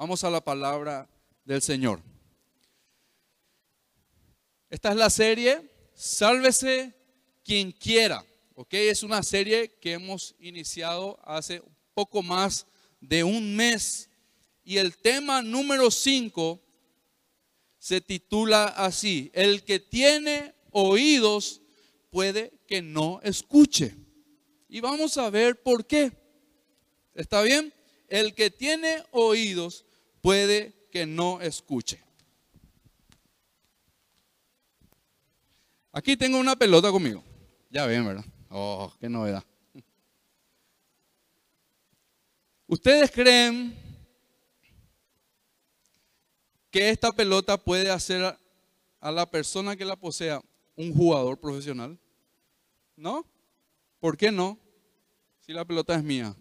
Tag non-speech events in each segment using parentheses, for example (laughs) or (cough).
Vamos a la palabra del Señor. Esta es la serie Sálvese quien quiera. ¿Ok? Es una serie que hemos iniciado hace poco más de un mes. Y el tema número 5 se titula así, el que tiene oídos puede que no escuche. Y vamos a ver por qué. ¿Está bien? El que tiene oídos puede que no escuche. Aquí tengo una pelota conmigo. Ya ven, ¿verdad? Oh, qué novedad. ¿Ustedes creen que esta pelota puede hacer a la persona que la posea un jugador profesional? ¿No? ¿Por qué no? Si la pelota es mía.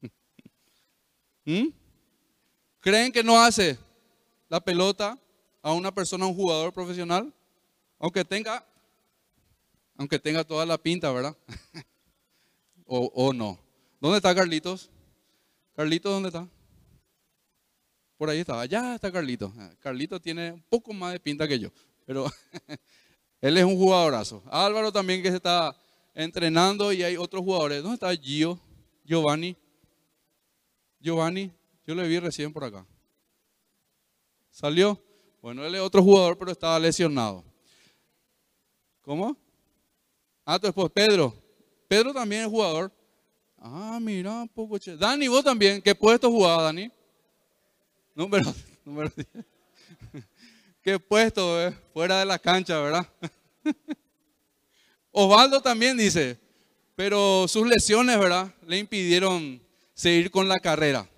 (laughs) ¿Mm? ¿Creen que no hace la pelota a una persona un jugador profesional? Aunque tenga, aunque tenga toda la pinta, ¿verdad? (laughs) o, o no. ¿Dónde está Carlitos? Carlitos, ¿dónde está? Por ahí está, allá está Carlitos. Ah, Carlitos tiene un poco más de pinta que yo, pero (laughs) él es un jugadorazo. Álvaro también que se está entrenando y hay otros jugadores. ¿Dónde está Gio? Giovanni. Giovanni, yo le vi recién por acá. ¿Salió? Bueno, él es otro jugador, pero estaba lesionado. ¿Cómo? Ah, después Pedro. Pedro también es jugador. Ah, mira, un poco che. Dani, vos también. ¿Qué puesto jugaba, Dani? Número, número 10. (laughs) ¿Qué puesto, eh? Fuera de la cancha, ¿verdad? (laughs) Osvaldo también dice, pero sus lesiones, ¿verdad? Le impidieron seguir con la carrera.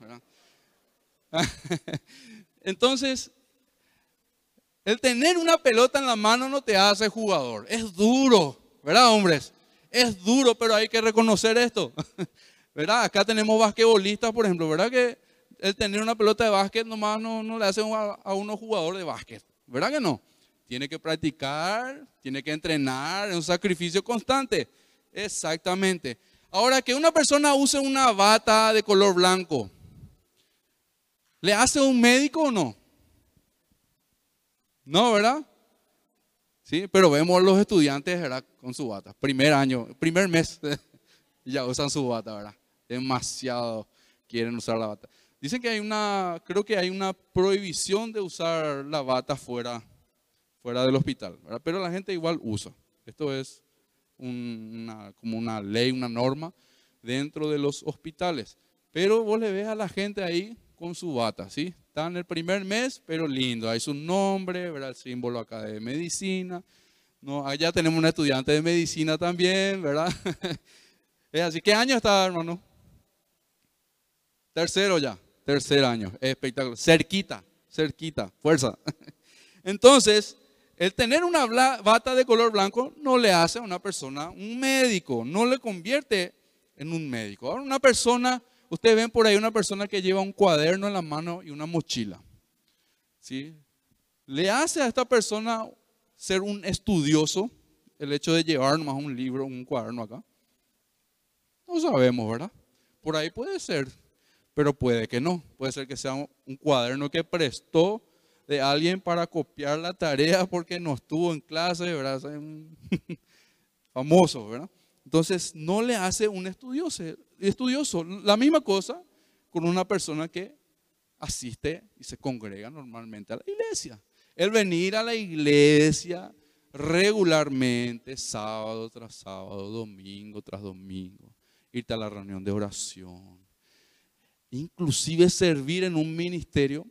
(laughs) Entonces, el tener una pelota en la mano no te hace jugador. Es duro, ¿verdad, hombres? Es duro, pero hay que reconocer esto. (laughs) ¿Verdad? Acá tenemos basquetbolistas, por ejemplo, ¿verdad? Que el tener una pelota de básquet nomás no, no le hace a uno jugador de básquet. ¿Verdad que no? Tiene que practicar, tiene que entrenar, es un sacrificio constante. Exactamente. Ahora, que una persona use una bata de color blanco, ¿le hace un médico o no? No, ¿verdad? Sí, pero vemos a los estudiantes, ¿verdad? Con su bata. Primer año, primer mes, (laughs) ya usan su bata, ¿verdad? Demasiado quieren usar la bata. Dicen que hay una, creo que hay una prohibición de usar la bata fuera, fuera del hospital, ¿verdad? Pero la gente igual usa. Esto es una, como una ley, una norma dentro de los hospitales. Pero vos le ves a la gente ahí con su bata, ¿sí? Está en el primer mes, pero lindo. Hay su nombre, ¿verdad? El símbolo acá de medicina. No, allá tenemos un estudiante de medicina también, ¿verdad? (laughs) así. ¿Qué año está, hermano? Tercero ya. Tercer año. Espectacular. Cerquita, cerquita. Fuerza. (laughs) Entonces, el tener una bata de color blanco no le hace a una persona un médico, no le convierte en un médico. Ahora, una persona Ustedes ven por ahí una persona que lleva un cuaderno en la mano y una mochila. ¿Sí? ¿Le hace a esta persona ser un estudioso el hecho de llevar más un libro, un cuaderno acá? No sabemos, ¿verdad? Por ahí puede ser, pero puede que no. Puede ser que sea un cuaderno que prestó de alguien para copiar la tarea porque no estuvo en clase, ¿verdad? (laughs) Famoso, ¿verdad? Entonces no le hace un estudioso, estudioso. La misma cosa con una persona que asiste y se congrega normalmente a la iglesia. El venir a la iglesia regularmente, sábado tras sábado, domingo tras domingo, irte a la reunión de oración, inclusive servir en un ministerio,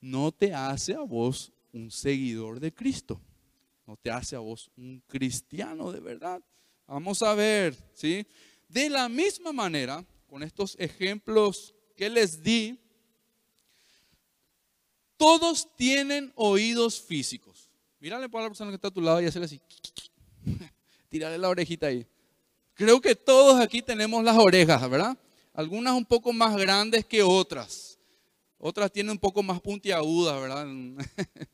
no te hace a vos un seguidor de Cristo, no te hace a vos un cristiano de verdad. Vamos a ver, ¿sí? De la misma manera, con estos ejemplos que les di, todos tienen oídos físicos. Mírale para la persona que está a tu lado y hacerle así. (laughs) Tírale la orejita ahí. Creo que todos aquí tenemos las orejas, ¿verdad? Algunas un poco más grandes que otras. Otras tienen un poco más puntiagudas, ¿verdad? (laughs)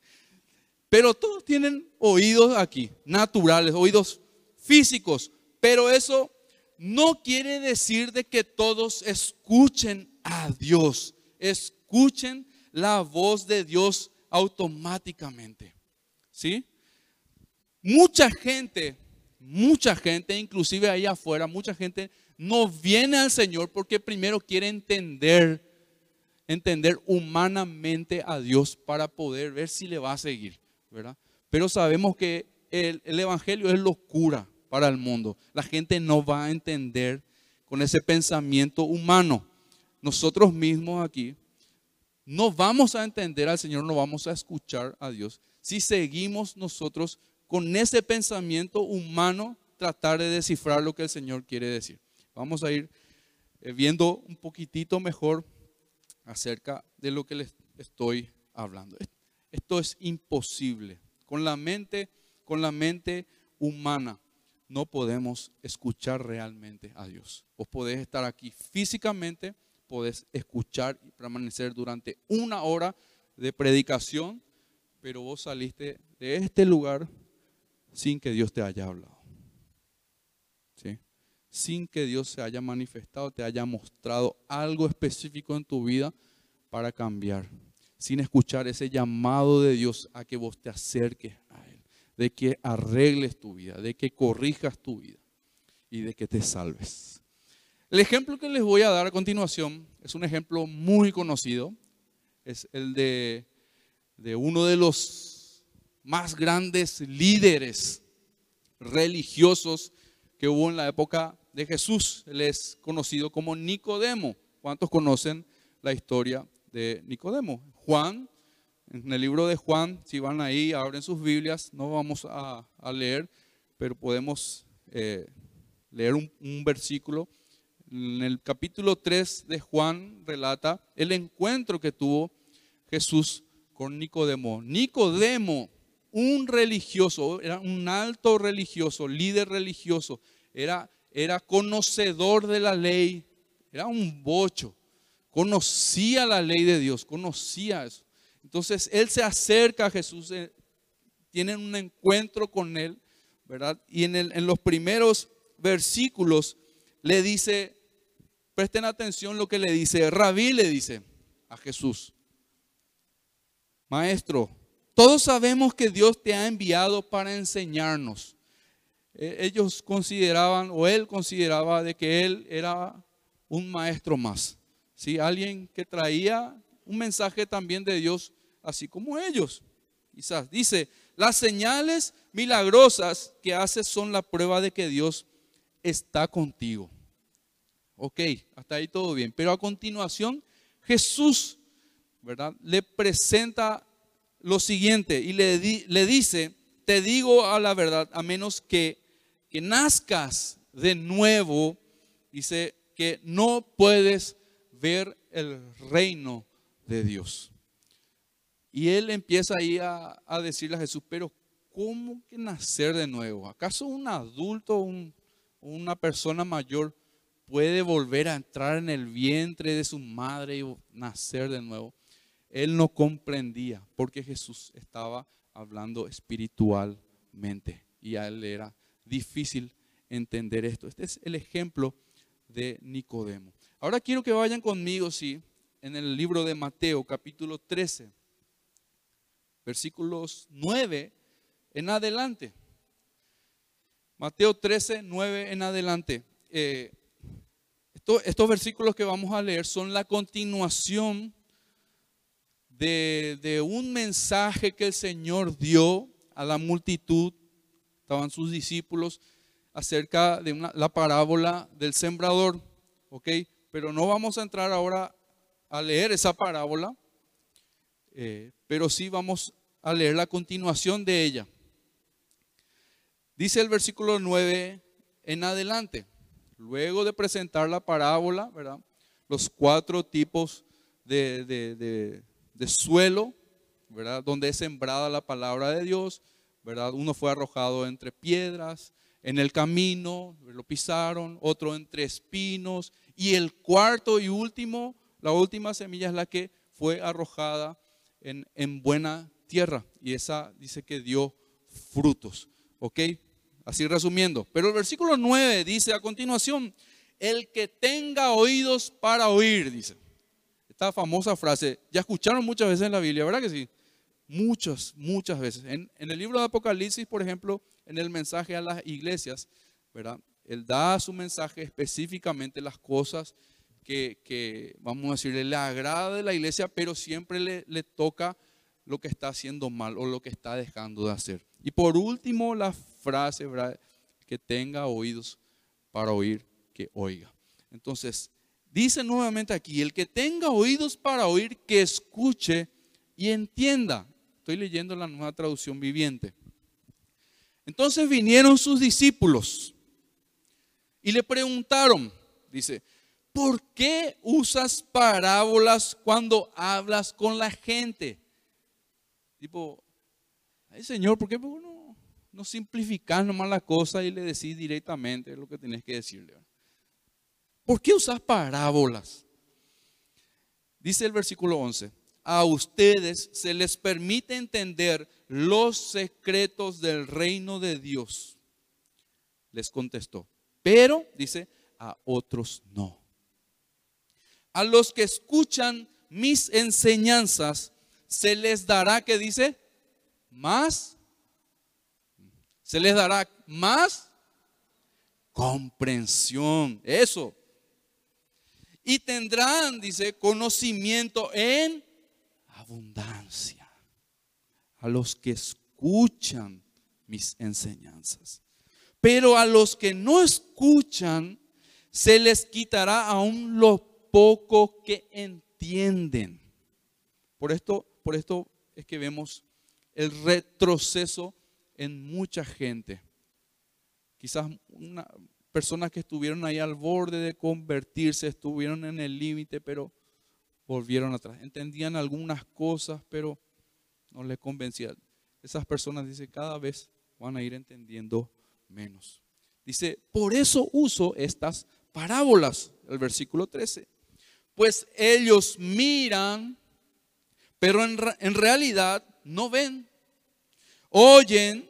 Pero todos tienen oídos aquí, naturales, oídos físicos, pero eso no quiere decir de que todos escuchen a Dios, escuchen la voz de Dios automáticamente. ¿Sí? Mucha gente, mucha gente, inclusive ahí afuera, mucha gente no viene al Señor porque primero quiere entender, entender humanamente a Dios para poder ver si le va a seguir, ¿verdad? Pero sabemos que el, el Evangelio es locura para el mundo. La gente no va a entender con ese pensamiento humano. Nosotros mismos aquí no vamos a entender al Señor, no vamos a escuchar a Dios si seguimos nosotros con ese pensamiento humano tratar de descifrar lo que el Señor quiere decir. Vamos a ir eh, viendo un poquitito mejor acerca de lo que les estoy hablando. Esto es imposible. Con la mente, con la mente humana no podemos escuchar realmente a Dios. Vos podés estar aquí físicamente, podés escuchar y permanecer durante una hora de predicación, pero vos saliste de este lugar sin que Dios te haya hablado. Sin que Dios se haya manifestado, te haya mostrado algo específico en tu vida para cambiar. Sin escuchar ese llamado de Dios a que vos te acerques. De que arregles tu vida, de que corrijas tu vida y de que te salves. El ejemplo que les voy a dar a continuación es un ejemplo muy conocido. Es el de, de uno de los más grandes líderes religiosos que hubo en la época de Jesús. Él es conocido como Nicodemo. ¿Cuántos conocen la historia de Nicodemo? Juan, en el libro de Juan, si van ahí, abren sus Biblias, no vamos a, leer, pero podemos eh, leer un, versículo en el capítulo 3 de Juan relata el encuentro que tuvo Jesús con Nicodemo. Nicodemo, un religioso, era un alto religioso, líder religioso, era, era conocedor de la ley, era un bocho, conocía la ley de Dios, conocía eso. Entonces él se acerca a Jesús, eh, tienen un encuentro con él, ¿verdad? Y en, en los primeros versículos le dice, Presten atención lo que le dice. Rabí le dice a Jesús. Maestro, todos sabemos que Dios te ha enviado para enseñarnos. E, ellos consideraban, o él consideraba, de que él era un maestro más. ¿sí? Alguien que traía un mensaje también de Dios, así como ellos. Quizás dice, las señales milagrosas que haces son la prueba de que Dios está contigo. Ok, hasta ahí todo bien. Pero a continuación, Jesús, ¿verdad? Le presenta lo siguiente y le, le dice, te digo a la verdad, a menos que, que nazcas de nuevo, dice que no puedes ver el reino de Dios. Y él empieza ahí a, decirle a Jesús, pero ¿cómo que nacer de nuevo? ¿Acaso un adulto, un, una persona mayor puede volver a entrar en el vientre de su madre y nacer de nuevo. Él no comprendía porque Jesús estaba hablando espiritualmente y a él era difícil entender esto. Este es el ejemplo de Nicodemo. Ahora quiero que vayan conmigo, sí, en el libro de Mateo, capítulo 13, versículos 9 en adelante. Mateo 13, 9 en adelante. Eh, estos versículos que vamos a leer son la continuación de, un mensaje que el Señor dio a la multitud, estaban sus discípulos, acerca de la parábola del sembrador. ¿Ok? Pero no vamos a entrar ahora a leer esa parábola, eh, pero sí vamos a leer la continuación de ella. Dice el versículo 9 en adelante luego de presentar la parábola, ¿verdad? Los cuatro tipos de, suelo, ¿verdad? Donde es sembrada la palabra de Dios, ¿verdad? Uno fue arrojado entre piedras, en el camino, lo pisaron, otro entre espinos, y el cuarto y último, la última semilla es la que fue arrojada en, en buena tierra, y esa dice que dio frutos, ¿ok? Así resumiendo. Pero el versículo 9 dice a continuación, el que tenga oídos para oír, dice. esta famosa frase, ya escucharon muchas veces en la Biblia, ¿verdad que sí? Muchas, muchas veces. En, en el libro de Apocalipsis, por ejemplo, en el mensaje a las iglesias, ¿verdad? Él da su mensaje específicamente las cosas que, vamos a decirle, le agrada de la iglesia, pero siempre le, le toca lo que está haciendo mal o lo que está dejando de hacer. Y por último, la frase. Que tenga oídos para oír, que oiga. Entonces, dice nuevamente aquí, el que tenga oídos para oír, que escuche y entienda. Estoy leyendo la nueva traducción viviente. Entonces vinieron sus discípulos y le preguntaron, dice, ¿por qué usas parábolas cuando hablas con la gente? Tipo, ay Señor, ¿por qué no, no simplificas nomás la cosa y le decís directamente lo que tenés que decirle? ¿Por qué usas parábolas? Dice el versículo 11, a ustedes se les permite entender los secretos del reino de Dios. Les contestó, pero dice, a otros no. A los que escuchan mis enseñanzas, se les dará, que dice, más, se les dará más comprensión, eso. Y tendrán, dice, conocimiento en abundancia. A los que escuchan mis enseñanzas. Pero a los que no escuchan, se les quitará aún lo poco que entienden. Por esto, por esto es que vemos el retroceso en mucha gente. Quizás una, personas que estuvieron ahí al borde de convertirse, estuvieron en el límite, pero volvieron atrás. Entendían algunas cosas, pero no les convencían. Esas personas, dice, cada vez van a ir entendiendo menos. Dice, por eso uso estas parábolas, el versículo 13. Pues ellos miran, pero en, realidad no ven. Oyen,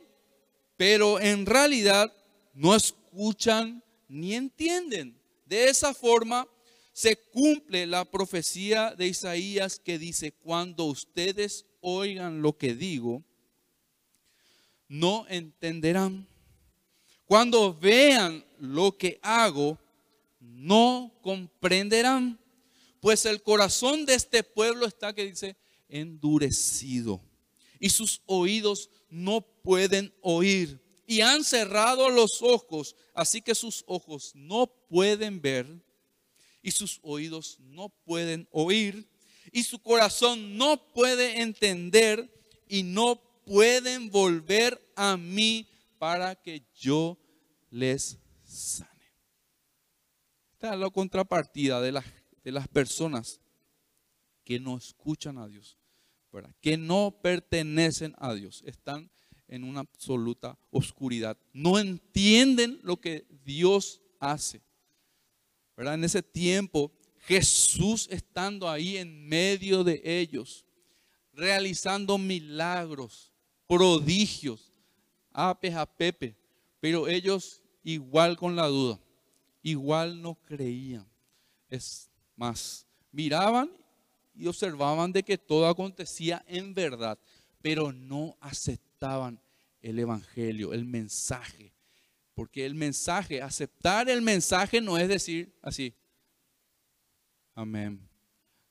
pero en realidad no escuchan ni entienden. De esa forma se cumple la profecía de Isaías que dice, cuando ustedes oigan lo que digo, no entenderán. Cuando vean lo que hago, no comprenderán. Pues el corazón de este pueblo está que dice endurecido. Y sus oídos no pueden oír. Y han cerrado los ojos, así que sus ojos no pueden ver. Y sus oídos no pueden oír. Y su corazón no puede entender. Y no pueden volver a mí para que yo les sane. Esta es la contrapartida de las, las personas que no escuchan a Dios, que no pertenecen a Dios, están en una absoluta oscuridad, no entienden lo que Dios hace. En ese tiempo, Jesús estando ahí en medio de ellos, realizando milagros, prodigios, apes a Pepe, pero ellos igual con la duda, igual no creían. Más, miraban y observaban de que todo acontecía en verdad, pero no aceptaban el Evangelio, el mensaje. Porque el mensaje, aceptar el mensaje no es decir así, amén.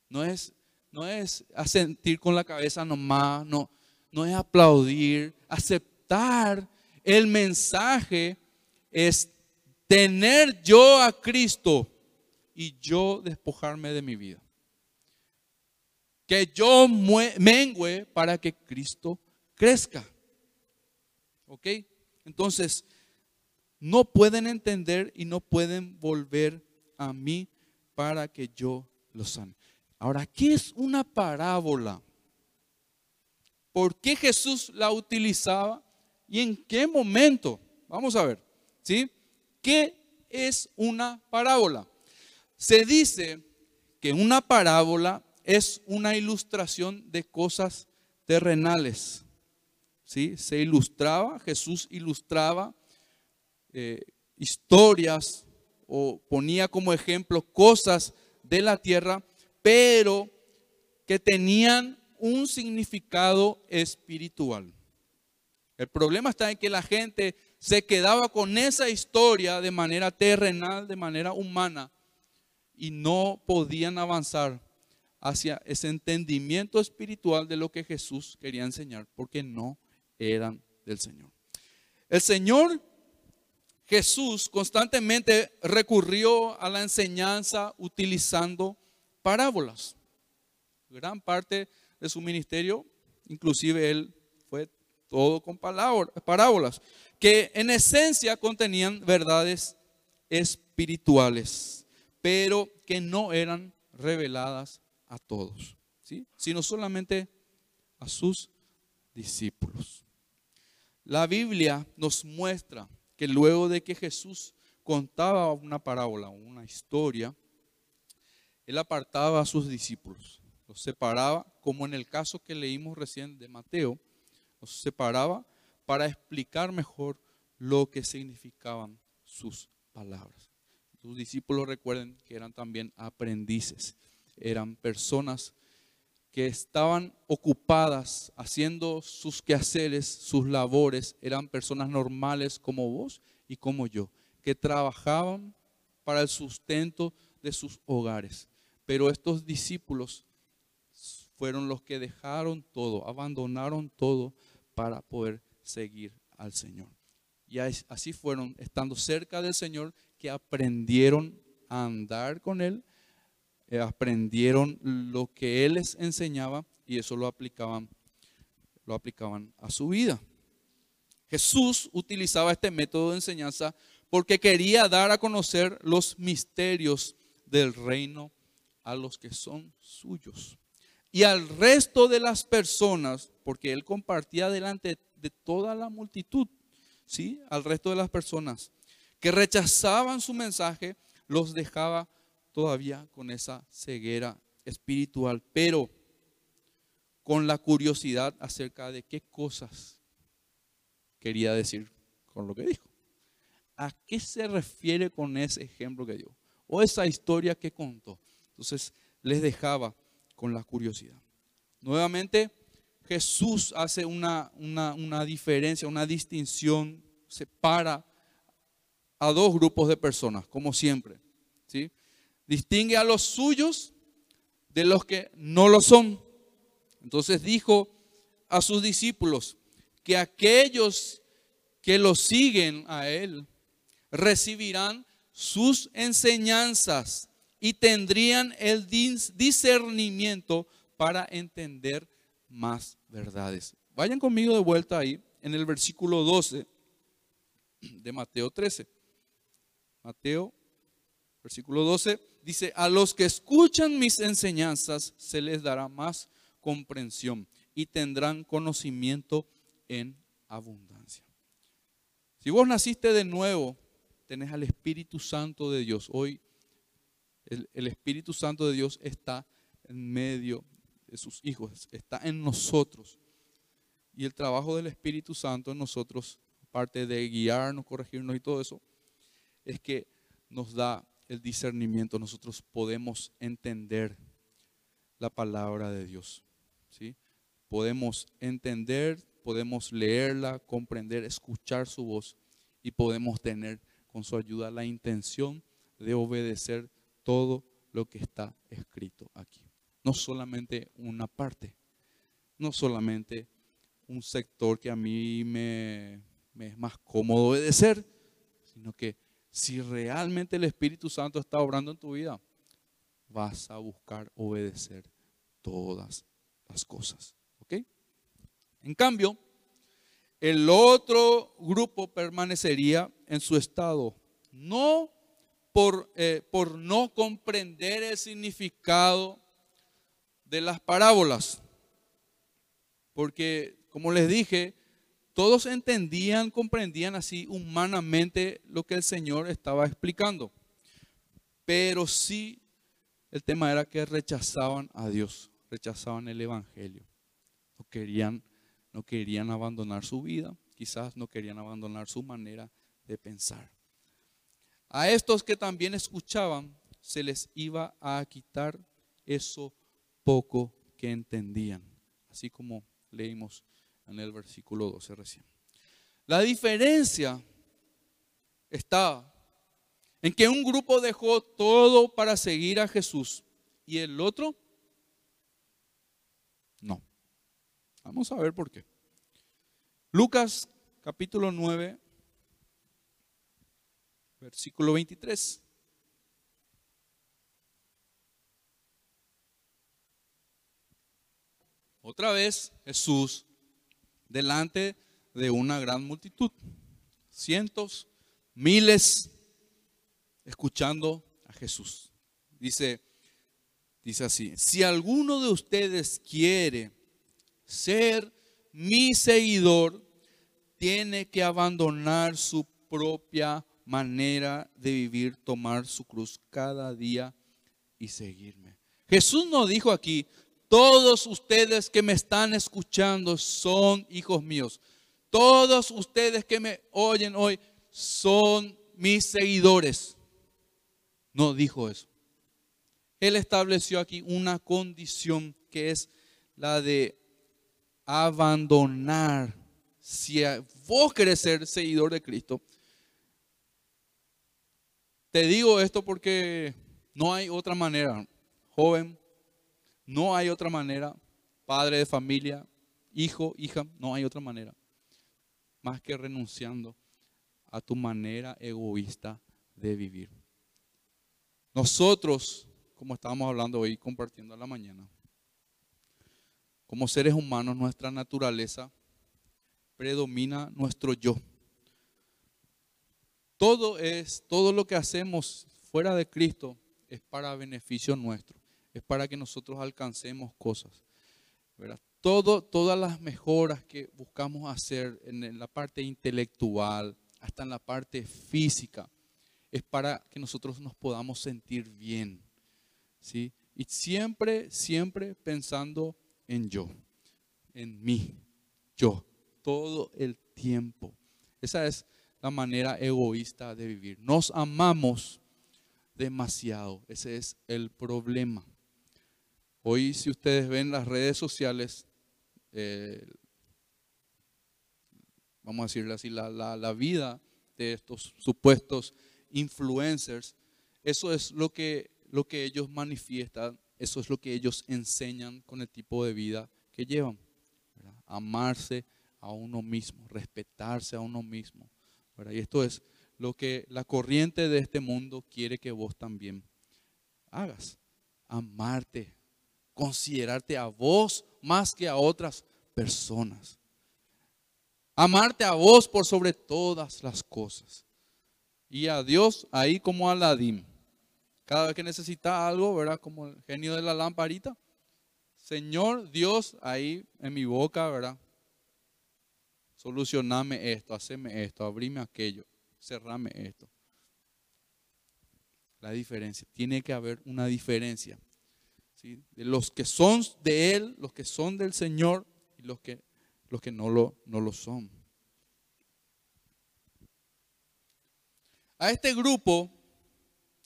No es, no es asentir con la cabeza nomás, no, no es aplaudir. Aceptar el mensaje es tener yo a Cristo y yo despojarme de mi vida. Que yo mengüe para que Cristo crezca. ¿Ok? Entonces, no pueden entender y no pueden volver a mí para que yo los sane. Ahora, ¿qué es una parábola? ¿Por qué Jesús la utilizaba y en qué momento? Vamos a ver, ¿sí? ¿Qué es una parábola? Se dice que una parábola es una ilustración de cosas terrenales. ¿Sí? Se ilustraba, Jesús ilustraba eh, historias o ponía como ejemplo cosas de la tierra pero que tenían un significado espiritual. El problema está en que la gente se quedaba con esa historia de manera terrenal, de manera humana, y no podían avanzar hacia ese entendimiento espiritual de lo que Jesús quería enseñar, porque no eran del Señor. El Señor Jesús constantemente recurrió a la enseñanza utilizando parábolas. Gran parte de su ministerio, inclusive él fue todo con parábolas, que en esencia contenían verdades espirituales, pero que no eran reveladas a todos, ¿sí? sino solamente a sus discípulos. La Biblia nos muestra que luego de que Jesús contaba una parábola, una historia, él apartaba a sus discípulos, los separaba, como en el caso que leímos recién de Mateo, los separaba para explicar mejor lo que significaban sus palabras. Sus discípulos recuerden que eran también aprendices, eran personas que estaban ocupadas haciendo sus quehaceres, sus labores, eran personas normales como vos y como yo, que trabajaban para el sustento de sus hogares. Pero estos discípulos fueron los que dejaron todo, abandonaron todo para poder seguir al Señor. Y así fueron, estando cerca del Señor, que aprendieron a andar con Él, eh, aprendieron lo que Él les enseñaba y eso lo aplicaban, lo aplicaban a su vida. Jesús utilizaba este método de enseñanza porque quería dar a conocer los misterios del reino a los que son suyos. Y al resto de las personas, porque él compartía delante de toda la multitud, ¿sí? Al resto de las personas que rechazaban su mensaje, los dejaba todavía con esa ceguera espiritual, pero con la curiosidad acerca de qué cosas quería decir con lo que dijo. ¿A qué se refiere con ese ejemplo que dio? O esa historia que contó. Entonces les dejaba con la curiosidad. Nuevamente, Jesús hace una, una, diferencia, una distinción, separa a dos grupos de personas, como siempre. ¿sí? distingue a los suyos de los que no lo son. Entonces dijo a sus discípulos que aquellos que lo siguen a él recibirán sus enseñanzas y tendrían el discernimiento para entender más verdades. Vayan conmigo de vuelta ahí en el versículo 12 de Mateo 13. Mateo, versículo 12 dice, a los que escuchan mis enseñanzas se les dará más comprensión y tendrán conocimiento en abundancia. Si vos naciste de nuevo, tenés al Espíritu Santo de Dios. Hoy el, el Espíritu Santo de Dios está en medio de sus hijos, está en nosotros. Y el trabajo del Espíritu Santo en nosotros, aparte de guiarnos, corregirnos y todo eso, es que nos da el discernimiento, nosotros podemos entender la palabra de Dios. ¿sí? Podemos entender, podemos leerla, comprender, escuchar su voz y podemos tener con su ayuda la intención de obedecer todo lo que está escrito aquí. No solamente una parte, no solamente un sector que a mí me, me es más cómodo obedecer, sino que si realmente el Espíritu Santo está obrando en tu vida, vas a buscar obedecer todas las cosas. ¿Ok? En cambio, el otro grupo permanecería en su estado, no por, eh, por no comprender el significado de las parábolas, porque como les dije, todos entendían, comprendían así humanamente lo que el Señor estaba explicando. Pero sí, el tema era que rechazaban a Dios, rechazaban el Evangelio. No querían, no querían abandonar su vida, quizás no querían abandonar su manera de pensar. A estos que también escuchaban, se les iba a quitar eso poco que entendían, así como leímos en el versículo 12 recién. La diferencia está en que un grupo dejó todo para seguir a Jesús y el otro no. Vamos a ver por qué. Lucas capítulo 9, versículo 23. Otra vez Jesús delante de una gran multitud, cientos, miles, escuchando a Jesús. Dice, dice así, si alguno de ustedes quiere ser mi seguidor, tiene que abandonar su propia manera de vivir, tomar su cruz cada día y seguirme. Jesús nos dijo aquí, todos ustedes que me están escuchando son hijos míos. Todos ustedes que me oyen hoy son mis seguidores. No dijo eso. Él estableció aquí una condición que es la de abandonar. Si vos querés ser seguidor de Cristo, te digo esto porque no hay otra manera. Joven, no hay otra manera. Padre de familia, hijo, hija, no hay otra manera. Más que renunciando a tu manera egoísta de vivir. Nosotros, como estábamos hablando hoy, compartiendo a la mañana, como seres humanos, nuestra naturaleza predomina nuestro yo. Todo es, todo lo que hacemos fuera de Cristo es para beneficio nuestro es para que nosotros alcancemos cosas. Todas las mejoras que buscamos hacer en la parte intelectual, hasta en la parte física, es para que nosotros nos podamos sentir bien. ¿sí? Y siempre, siempre pensando en yo, en mí, yo, todo el tiempo. Esa es la manera egoísta de vivir. Nos amamos demasiado. Ese es el problema. Hoy si ustedes ven las redes sociales, eh, vamos a decirle así, la, vida de estos supuestos influencers, eso es lo que ellos manifiestan, eso es lo que ellos enseñan con el tipo de vida que llevan. Amarse a uno mismo, respetarse a uno mismo. Y esto es lo que la corriente de este mundo quiere que vos también hagas. Amarte, considerarte a vos más que a otras personas. Amarte a vos por sobre todas las cosas. Y a Dios ahí como Aladín. Cada vez que necesita algo, ¿verdad? Como el genio de la lamparita. Señor Dios ahí en mi boca, ¿verdad? Solucioname esto, haceme esto, abrime aquello, cerrame esto. La diferencia. Tiene que haber una diferencia de los que son de Él, los que son del Señor y los que, los que no, lo, no lo son. A este grupo,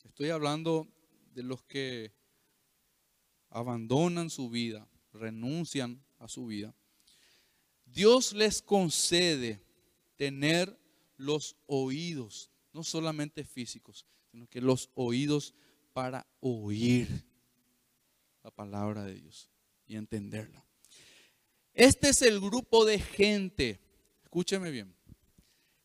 estoy hablando de los que abandonan su vida, renuncian a su vida. Dios les concede tener los oídos, no solamente físicos, sino que los oídos para oír la palabra de Dios y entenderla. Este es el grupo de gente, escúcheme bien,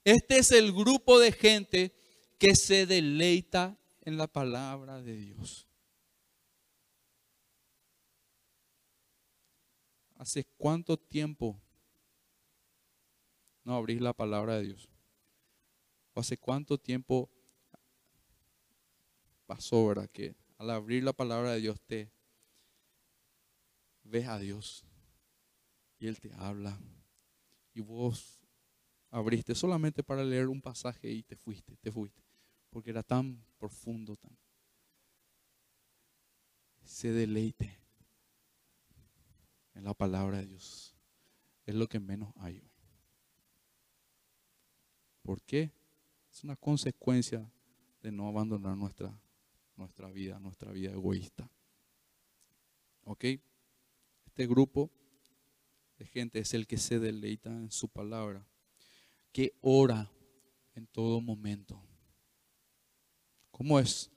este es el grupo de gente que se deleita en la palabra de Dios. ¿Hace cuánto tiempo no abrís la palabra de Dios? hace cuánto tiempo pasó, verdad? Que al abrir la palabra de Dios te, ves a Dios y Él te habla y vos abriste solamente para leer un pasaje y te fuiste, te fuiste, porque era tan profundo, tan... Se deleite en la palabra de Dios. Es lo que menos hay hoy. ¿Por qué? Es una consecuencia de no abandonar nuestra, nuestra vida, nuestra vida egoísta. ¿Ok? Este grupo de gente es el que se deleita en su palabra, que ora en todo momento. ¿Cómo es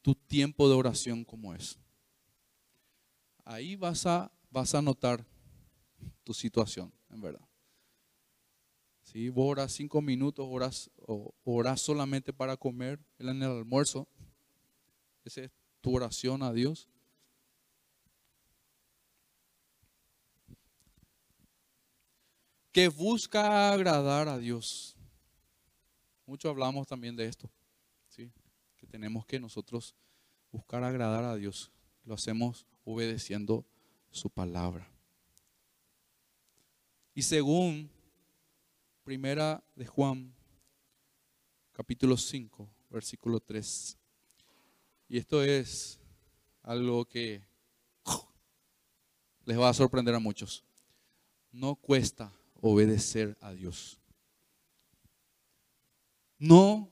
tu tiempo de oración? ¿Cómo es? Ahí vas a, vas a notar tu situación, en verdad. Si vos oras cinco minutos, oras, o oras solamente para comer en el almuerzo, esa es tu oración a Dios. Que busca agradar a Dios. Mucho hablamos también de esto, ¿sí? que tenemos que nosotros buscar agradar a Dios. Lo hacemos obedeciendo su palabra. Y según Primera de Juan, capítulo 5, versículo 3. Y esto es algo que les va a sorprender a muchos. No cuesta obedecer a Dios. No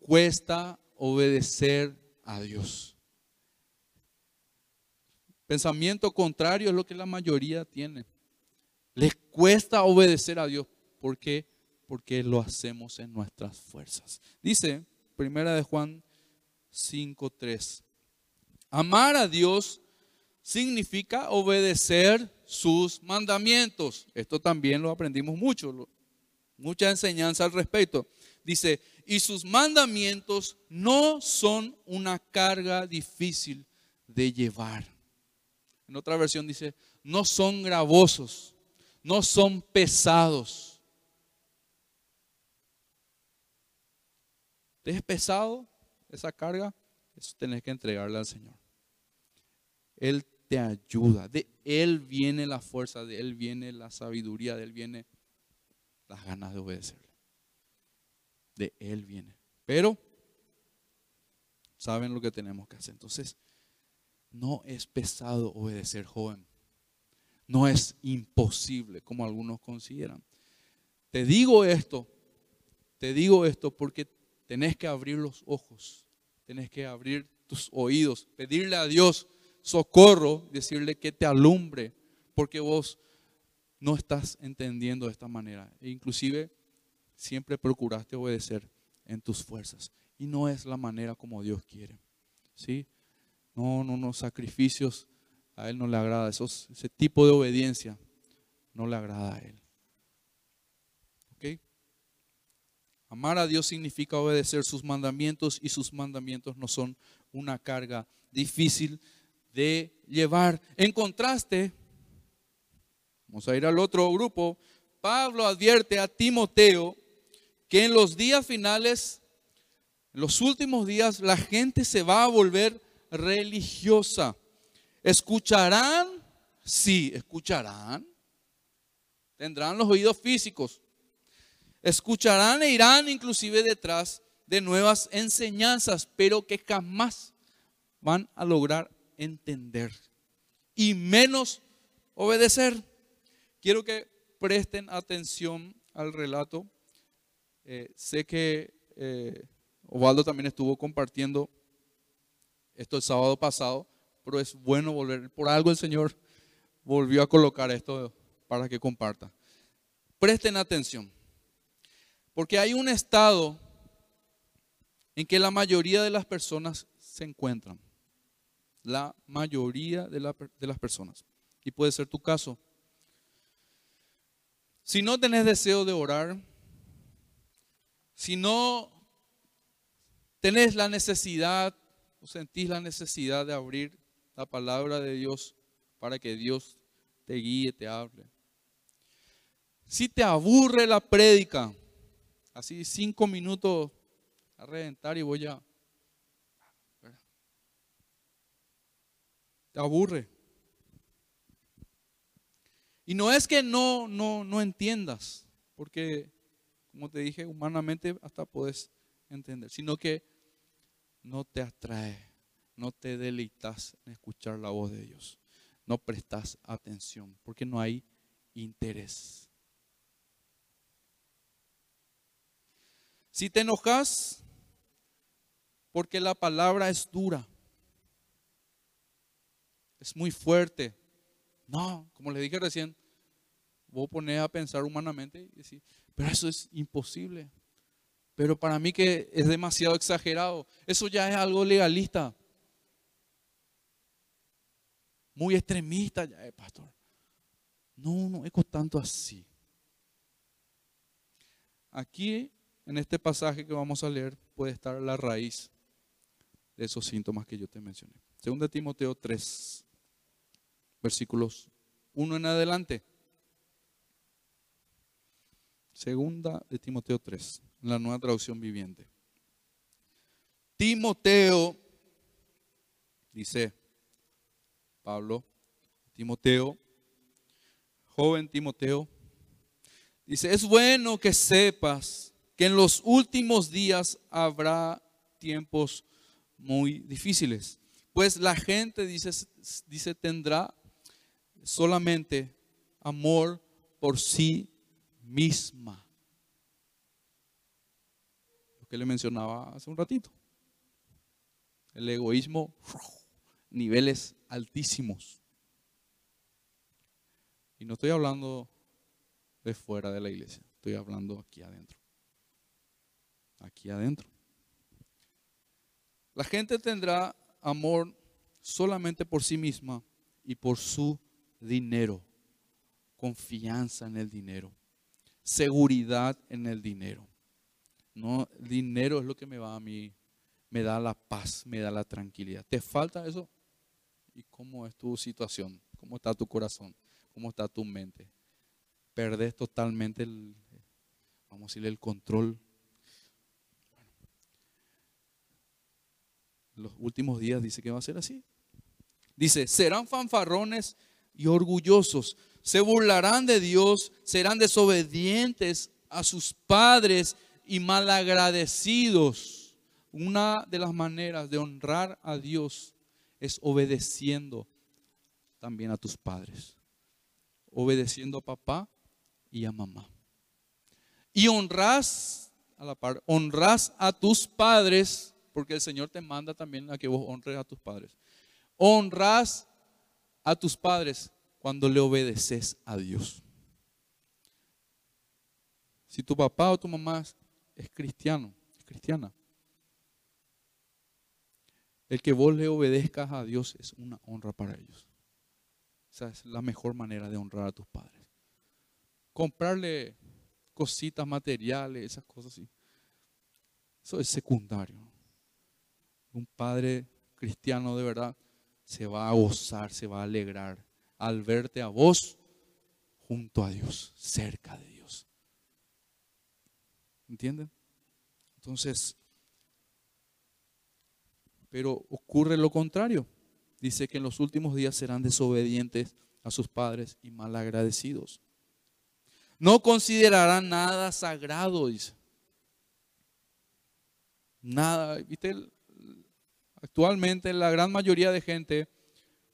cuesta obedecer a Dios. Pensamiento contrario es lo que la mayoría tiene. Les cuesta obedecer a Dios. ¿Por qué? Porque lo hacemos en nuestras fuerzas. Dice, primera de Juan 5.3. Amar a Dios significa obedecer sus mandamientos. Esto también lo aprendimos mucho, mucha enseñanza al respecto. Dice, y sus mandamientos no son una carga difícil de llevar. En otra versión dice, no son gravosos no son pesados. ¿Te es pesado esa carga? Eso tenés que entregarle al Señor. Él te ayuda. De Él viene la fuerza, de Él viene la sabiduría, de Él viene las ganas de obedecerle. De Él viene. Pero saben lo que tenemos que hacer. Entonces, no es pesado obedecer, joven no es imposible como algunos consideran. Te digo esto, te digo esto porque tenés que abrir los ojos, tenés que abrir tus oídos, pedirle a Dios socorro, decirle que te alumbre, porque vos no estás entendiendo de esta manera. E inclusive siempre procuraste obedecer en tus fuerzas. Y no es la manera como Dios quiere. ¿Sí? No, no, no, sacrificios a Él no le agrada. ese tipo de obediencia no le agrada a Él. ¿Ok? Amar a Dios significa obedecer sus mandamientos y sus mandamientos no son una carga difícil de llevar. En contraste, vamos a ir al otro grupo, Pablo advierte a Timoteo que en los días finales, los últimos días, la gente se va a volver religiosa. ¿Escucharán? Sí, escucharán. Tendrán los oídos físicos. Escucharán e irán inclusive detrás de nuevas enseñanzas, pero que jamás van a lograr entender y menos obedecer. Quiero que presten atención al relato. Eh, sé que eh, Ovaldo también estuvo compartiendo esto el sábado pasado pero es bueno volver. Por algo el Señor volvió a colocar esto para que comparta. Presten atención, porque hay un estado en que la mayoría de las personas se encuentran. La mayoría de, de las personas. Y puede ser tu caso. Si no tenés deseo de orar, si no tenés la necesidad o sentís la necesidad de abrir la palabra de Dios para que Dios te guíe, te hable. Si te aburre la prédica, así cinco minutos a reventar y voy a... aburre. Y no es que no, no, no entiendas, porque como te dije, humanamente hasta puedes entender, sino que no te atrae no te deleitas en escuchar la voz de Dios. No prestas atención porque no hay interés. Si te enojas porque la palabra es dura. Es muy fuerte. No, como les dije recién, vos ponés a pensar humanamente y decís, pero eso es imposible. Pero para mí que es demasiado exagerado, eso ya es algo legalista. Muy extremista ya es, pastor. No, no es tanto así. Aquí, en este pasaje que vamos a leer, puede estar la raíz de esos síntomas que yo te mencioné. Segunda Timoteo 3, versículos 1 en adelante. Segunda de Timoteo 3, en la nueva traducción viviente. Timoteo, dice Pablo, Timoteo, joven Timoteo, dice, es bueno que sepas que en los últimos días habrá tiempos muy difíciles. Pues la gente, dice, dice tendrá solamente amor por sí misma. Lo que le mencionaba hace un ratito. El egoísmo, (laughs) niveles altísimos. Y no estoy hablando de fuera de la iglesia, estoy hablando aquí adentro. Aquí adentro. La gente tendrá amor solamente por sí misma y por su dinero, confianza en el dinero, seguridad en el dinero. No, dinero es lo que me va a mí, me da la paz, me da la tranquilidad. ¿Te falta eso? ¿Y cómo es tu situación? ¿Cómo está tu corazón? ¿Cómo está tu mente? Perdes totalmente el, vamos a decirle, el control. Los últimos días dice que va a ser así. Dice, serán fanfarrones y orgullosos. Se burlarán de Dios, serán desobedientes a sus padres y malagradecidos. Una de las maneras de honrar a Dios es obedeciendo también a tus padres. Obedeciendo a papá y a mamá. Y honras a la honras a tus padres, porque el Señor te manda también a que vos honres a tus padres. Honras a tus padres cuando le obedeces a Dios. Si tu papá o tu mamá es cristiano, es cristiana, el que vos le obedezcas a Dios es una honra para ellos. Esa es la mejor manera de honrar a tus padres. Comprarle cositas materiales, esas cosas así. Eso es secundario. Un padre cristiano de verdad se va a gozar, se va a alegrar al verte a vos junto a Dios, cerca de Dios. ¿Entienden? Entonces, pero ocurre lo contrario. Dice que en los últimos días serán desobedientes a sus padres y malagradecidos. No considerarán nada sagrado, dice. Nada, ¿viste? Actualmente la gran mayoría de gente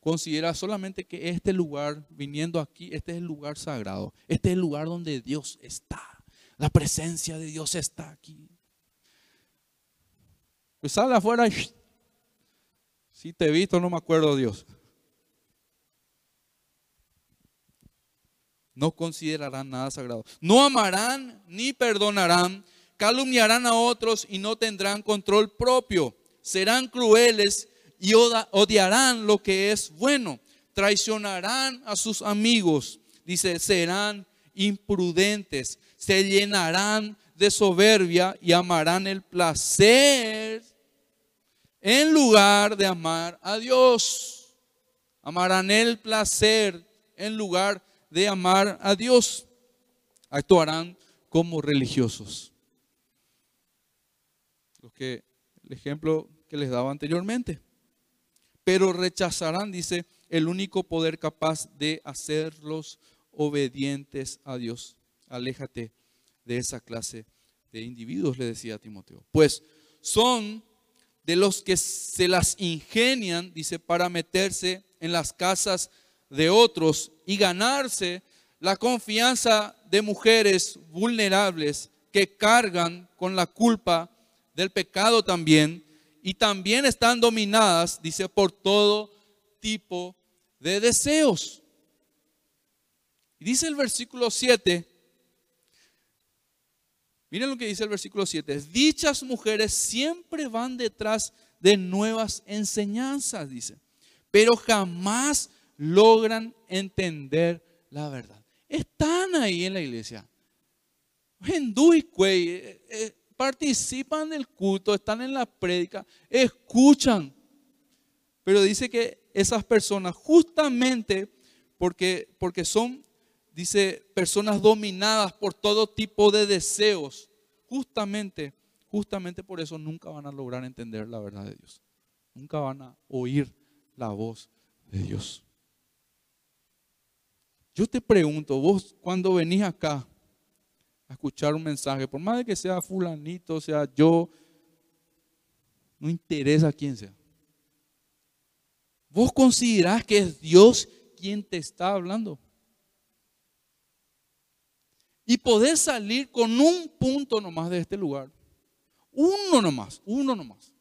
considera solamente que este lugar, viniendo aquí, este es el lugar sagrado. Este es el lugar donde Dios está. La presencia de Dios está aquí. Pues sale afuera y si te he visto, no me acuerdo Dios. No considerarán nada sagrado. No amarán ni perdonarán. Calumniarán a otros y no tendrán control propio serán crueles y odiarán lo que es bueno. Traicionarán a sus amigos. Dice, serán imprudentes. Se llenarán de soberbia y amarán el placer en lugar de amar a Dios. Amarán el placer en lugar de amar a Dios. Actuarán como religiosos. Lo que el ejemplo les daba anteriormente. Pero rechazarán, dice, el único poder capaz de hacerlos obedientes a Dios. Aléjate de esa clase de individuos, le decía Timoteo. Pues son de los que se las ingenian, dice, para meterse en las casas de otros y ganarse la confianza de mujeres vulnerables que cargan con la culpa del pecado también y también están dominadas, dice, por todo tipo de deseos. Y dice el versículo 7, miren lo que dice el versículo 7, dichas mujeres siempre van detrás de nuevas enseñanzas, dice, pero jamás logran entender la verdad. Están ahí en la iglesia. En eh, eh, participan del culto, están en la prédica, escuchan. Pero dice que esas personas, justamente porque, porque son, dice, personas dominadas por todo tipo de deseos, justamente, justamente por eso nunca van a lograr entender la verdad de Dios. Nunca van a oír la voz de Dios. Yo te pregunto, vos cuando venís acá a escuchar un mensaje, por más de que sea fulanito, sea yo, no interesa quién sea. Vos considerás que es Dios quien te está hablando. Y podés salir con un punto nomás de este lugar. Uno nomás, uno nomás.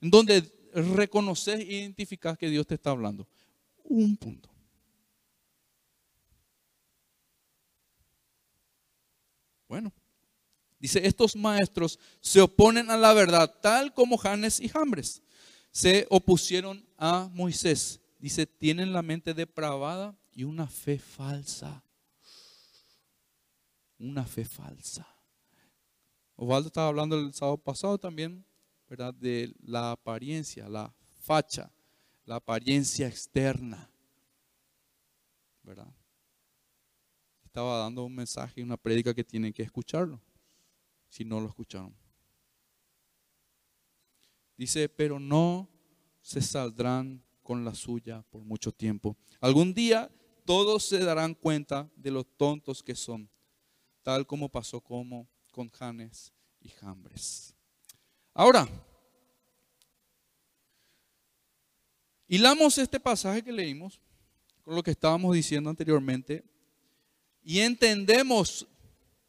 En donde reconoces e identificas que Dios te está hablando. Un punto. Bueno, dice, estos maestros se oponen a la verdad, tal como Janes y Jambres se opusieron a Moisés. Dice, tienen la mente depravada y una fe falsa. Una fe falsa. Osvaldo estaba hablando el sábado pasado también, ¿verdad? De la apariencia, la facha, la apariencia externa, ¿verdad? Estaba dando un mensaje una prédica que tienen que escucharlo, si no lo escucharon. Dice, pero no se saldrán con la suya por mucho tiempo. Algún día todos se darán cuenta de los tontos que son, tal como pasó como con Janes y Jambres. Ahora, hilamos este pasaje que leímos con lo que estábamos diciendo anteriormente y entendemos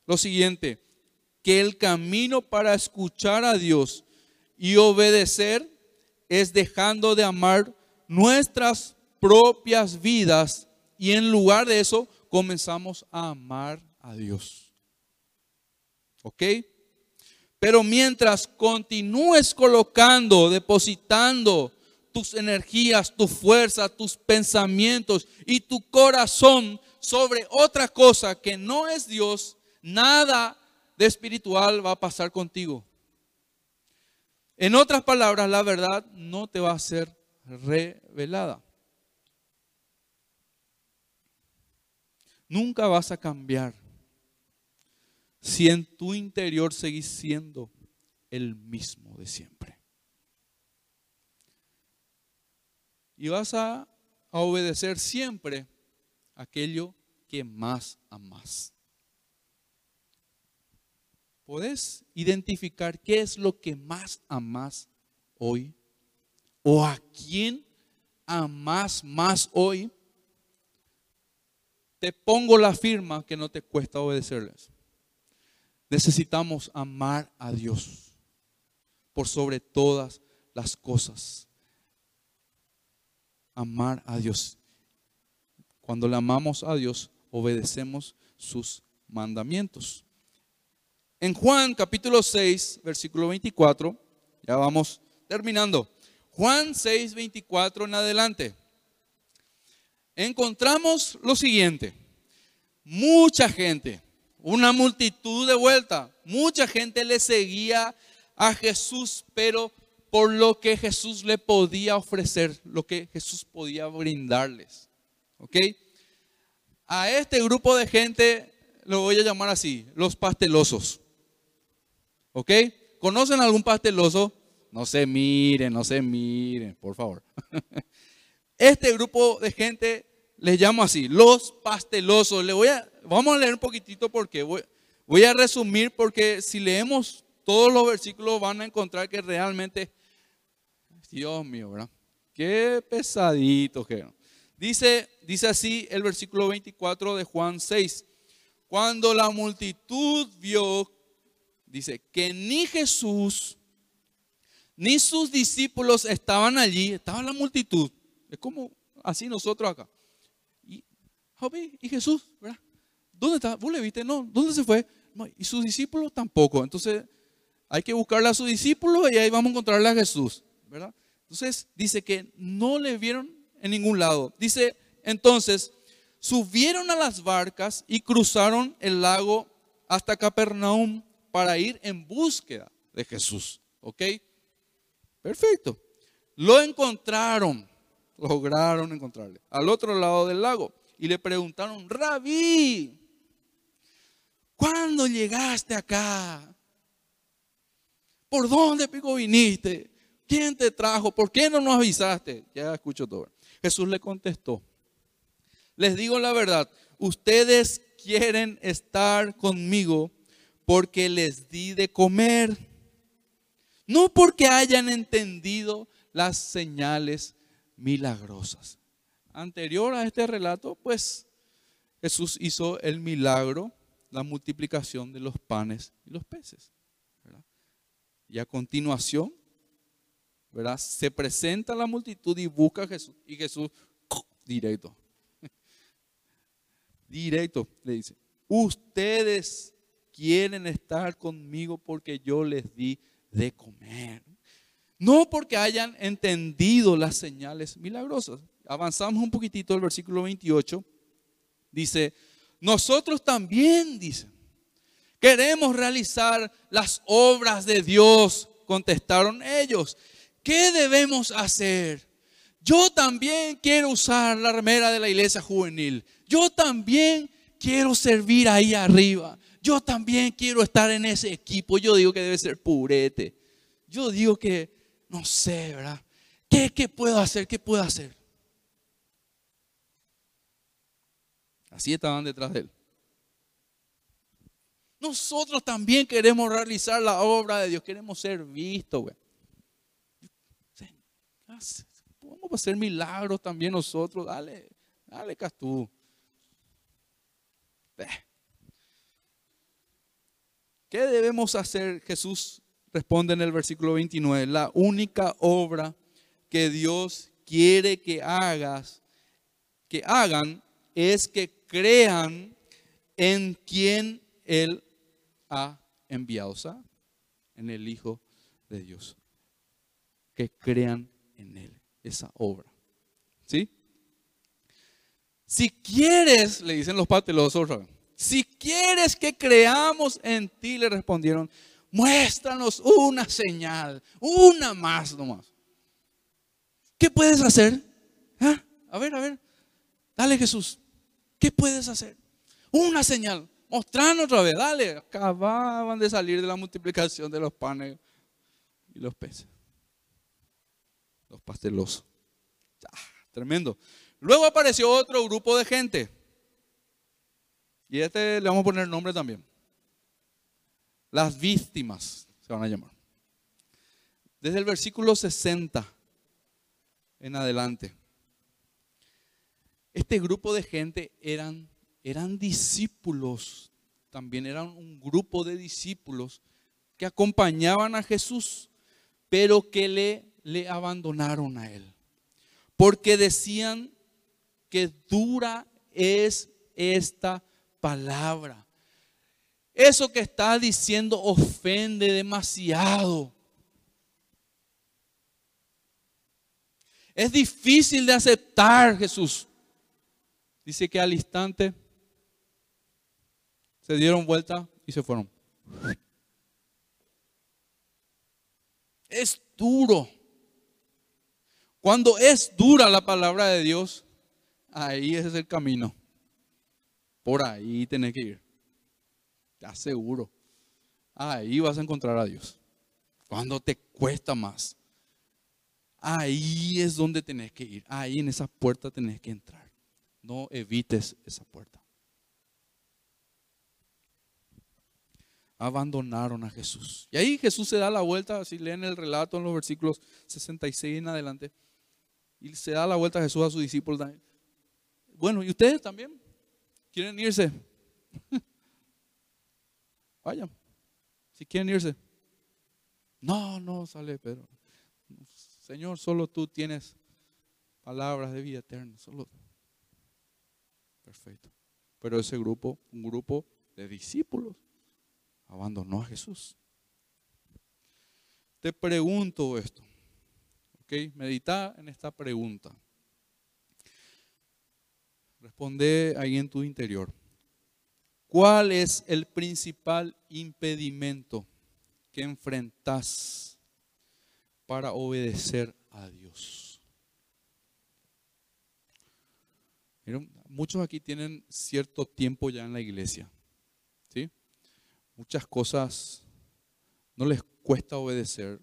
lo siguiente, que el camino para escuchar a Dios y obedecer es dejando de amar nuestras propias vidas y en lugar de eso comenzamos a amar a Dios. ¿Ok? Pero mientras continúes colocando, depositando tus energías, tu fuerza, tus pensamientos y tu corazón sobre otra cosa que no es Dios, nada de espiritual va a pasar contigo. En otras palabras, la verdad no te va a ser revelada. Nunca vas a cambiar si en tu interior seguís siendo el mismo de siempre. Y vas a, a obedecer siempre aquello que más amas. ¿Puedes identificar qué es lo que más amas hoy? ¿O a quién amas más hoy? Te pongo la firma que no te cuesta obedecerles. Necesitamos amar a Dios por sobre todas las cosas. Amar a Dios. Cuando le amamos a Dios, obedecemos sus mandamientos. En Juan capítulo 6, versículo 24, ya vamos terminando. Juan 6, 24 en adelante. Encontramos lo siguiente. Mucha gente, una multitud de vuelta, mucha gente le seguía a Jesús, pero por lo que Jesús le podía ofrecer, lo que Jesús podía brindarles. ¿Ok? A este grupo de gente lo voy a llamar así, los pastelosos. ¿Ok? ¿Conocen algún pasteloso? No se miren, no se miren, por favor. (laughs) Este grupo de gente les llamo así, los pastelosos. Le voy a, vamos a leer un poquitito porque voy, a resumir porque si leemos todos los versículos van a encontrar que realmente, Dios mío, ¿verdad? Qué pesadito que Dice, dice así el versículo 24 de Juan 6. Cuando la multitud vio, dice, que ni Jesús ni sus discípulos estaban allí, estaba la multitud. Es como así nosotros acá. Y, y Jesús, ¿verdad? ¿Dónde está? ¿Vos le viste? No, ¿dónde se fue? y sus discípulos tampoco. Entonces, hay que buscarle a sus discípulos y ahí vamos a encontrarle a Jesús, ¿verdad? Entonces, dice que no le vieron en ningún lado. Dice, entonces, subieron a las barcas y cruzaron el lago hasta Capernaum para ir en búsqueda de Jesús. ¿Ok? Perfecto. Lo encontraron, lograron encontrarle al otro lado del lago y le preguntaron, Rabí, ¿cuándo llegaste acá? ¿Por dónde pico viniste? ¿Quién te trajo? ¿Por qué no nos avisaste? Ya escucho todo. Jesús le contestó, les digo la verdad, ustedes quieren estar conmigo porque les di de comer, no porque hayan entendido las señales milagrosas. Anterior a este relato, pues Jesús hizo el milagro, la multiplicación de los panes y los peces. Y a continuación, se presenta la multitud y busca a Jesús. Y Jesús, directo, (laughs) directo, le dice, ustedes quieren estar conmigo porque yo les di de comer. No porque hayan entendido las señales milagrosas. Avanzamos un poquitito el versículo 28. Dice, nosotros también, dice, queremos realizar las obras de Dios, contestaron ellos. ¿Qué debemos hacer? Yo también quiero usar la remera de la iglesia juvenil. Yo también quiero servir ahí arriba. Yo también quiero estar en ese equipo. Yo digo que debe ser purete. Yo digo que, no sé, ¿verdad? ¿Qué, qué puedo hacer? ¿Qué puedo hacer? Así estaban detrás de él. Nosotros también queremos realizar la obra de Dios. Queremos ser vistos, güey. Vamos a hacer milagros también nosotros. Dale, dale, Castú. ¿Qué debemos hacer? Jesús responde en el versículo 29. La única obra que Dios quiere que hagas, que hagan, es que crean en quien Él ha enviado, o en el Hijo de Dios. Que crean en Él, esa obra. ¿Sí? Si quieres, le dicen los patelosos, si quieres que creamos en ti, le respondieron, muéstranos una señal, una más nomás. ¿Qué puedes hacer? ¿Ah? A ver, a ver, dale Jesús, ¿qué puedes hacer? Una señal, mostrarnos otra vez, dale. Acababan de salir de la multiplicación de los panes y los peces. Los pastelosos. tremendo. Luego apareció otro grupo de gente. Y este le vamos a poner nombre también. Las víctimas se van a llamar. Desde el versículo 60 en adelante. Este grupo de gente eran, eran discípulos, también eran un grupo de discípulos que acompañaban a Jesús, pero que le, le abandonaron a él. Porque decían que dura es esta palabra. Eso que está diciendo ofende demasiado. Es difícil de aceptar, Jesús. Dice que al instante se dieron vuelta y se fueron. Es duro. Cuando es dura la palabra de Dios, ahí ese es el camino. Por ahí tenés que ir. Te aseguro. Ahí vas a encontrar a Dios. Cuando te cuesta más. Ahí es donde tenés que ir. Ahí en esa puerta tenés que entrar. No evites esa puerta. Abandonaron a Jesús. Y ahí Jesús se da la vuelta, si leen el relato en los versículos 66 en adelante, y se da la vuelta a Jesús a sus discípulos. Bueno, ¿y ustedes también? ¿Quieren irse? (laughs) Vayan. Si quieren irse. No, no, sale Pedro. Señor, solo tú tienes palabras de vida eterna. Solo. Perfecto. Pero ese grupo, un grupo de discípulos, abandonó a Jesús. Te pregunto esto. ¿Ok? Medita en esta pregunta. Responde ahí en tu interior. ¿Cuál es el principal impedimento que enfrentas para obedecer a Dios? muchos aquí tienen cierto tiempo ya en la iglesia. ¿sí? Muchas cosas no les cuesta obedecer.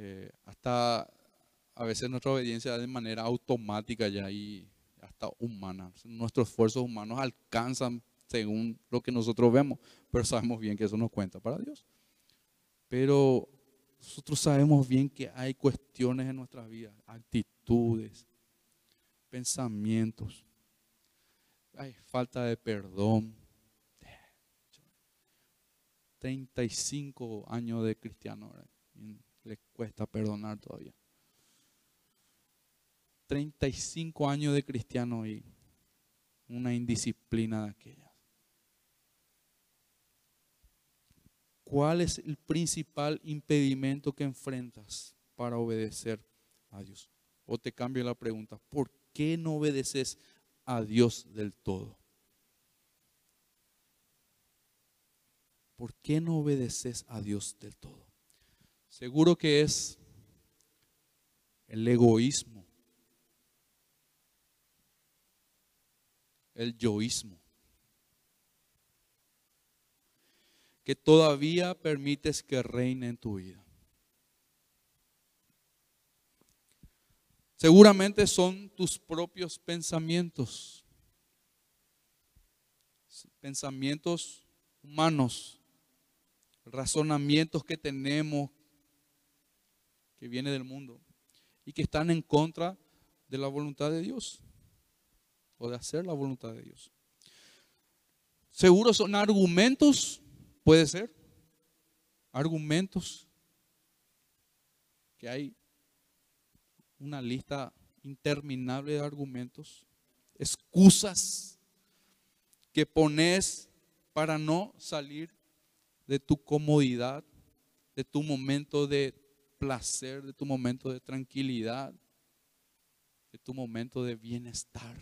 Eh, hasta a veces nuestra obediencia de manera automática ya y hasta humana. Nuestros esfuerzos humanos alcanzan según lo que nosotros vemos, pero sabemos bien que eso no cuenta para Dios. Pero nosotros sabemos bien que hay cuestiones en nuestras vidas, actitudes, pensamientos, hay falta de perdón. 35 años de cristiano, le cuesta perdonar todavía. 35 años de cristiano y una indisciplina de aquellas. ¿Cuál es el principal impedimento que enfrentas para obedecer a Dios? O te cambio la pregunta, ¿por qué no obedeces a Dios del todo? ¿Por qué no obedeces a Dios del todo? Seguro que es el egoísmo el yoísmo. Que todavía permites que reine en tu vida. Seguramente son tus propios pensamientos, pensamientos humanos, razonamientos que tenemos que viene del mundo y que están en contra de la voluntad de Dios o de hacer la voluntad de Dios. Seguro son argumentos, puede ser, argumentos que hay una lista interminable de argumentos, excusas que pones para no salir de tu comodidad, de tu momento de placer, de tu momento de tranquilidad, de tu momento de bienestar.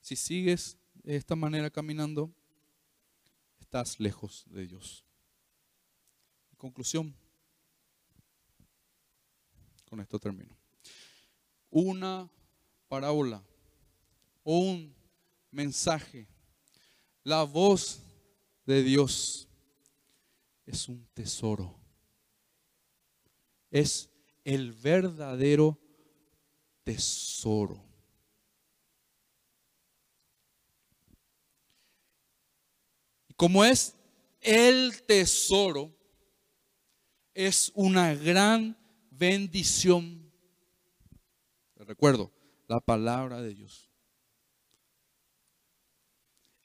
Si sigues de esta manera caminando, estás lejos de Dios. conclusión, con esto termino. Una parábola o un mensaje, la voz de Dios es un tesoro. Es el verdadero tesoro. como es el tesoro, es una gran bendición. Recuerdo, la palabra de Dios.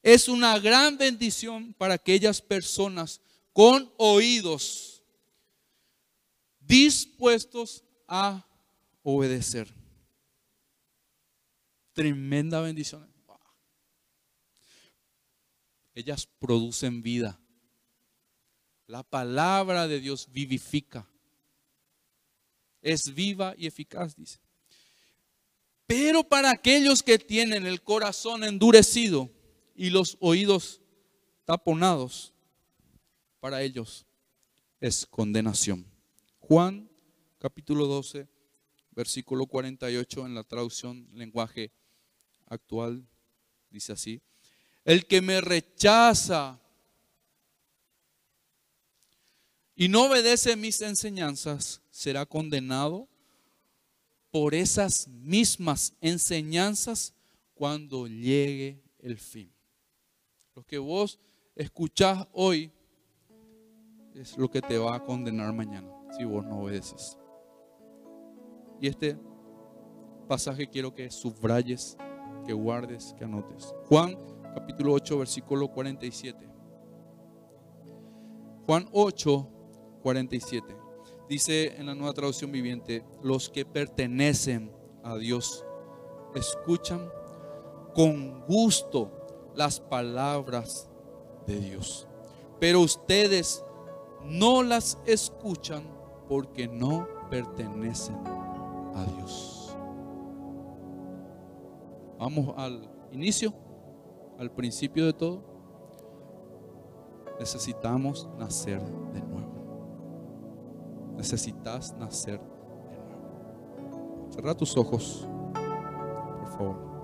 Es una gran bendición para aquellas personas con oídos dispuestos a obedecer. Tremenda bendición ellas producen vida. La palabra de Dios vivifica. Es viva y eficaz, dice. Pero para aquellos que tienen el corazón endurecido y los oídos taponados, para ellos es condenación. Juan capítulo 12, versículo 48 en la traducción lenguaje actual dice así. El que me rechaza y no obedece mis enseñanzas será condenado por esas mismas enseñanzas cuando llegue el fin. Lo que vos escuchás hoy es lo que te va a condenar mañana si vos no obedeces. Y este pasaje quiero que subrayes, que guardes, que anotes. Juan capítulo 8, versículo 47. Juan 8, 47. Dice en la nueva traducción viviente, los que pertenecen a Dios escuchan con gusto las palabras de Dios. Pero ustedes no las escuchan porque no pertenecen a Dios. Vamos al inicio, al principio de todo. Necesitamos nacer de nuevo. Necesitas nacer de nuevo. Cerra tus ojos, por favor.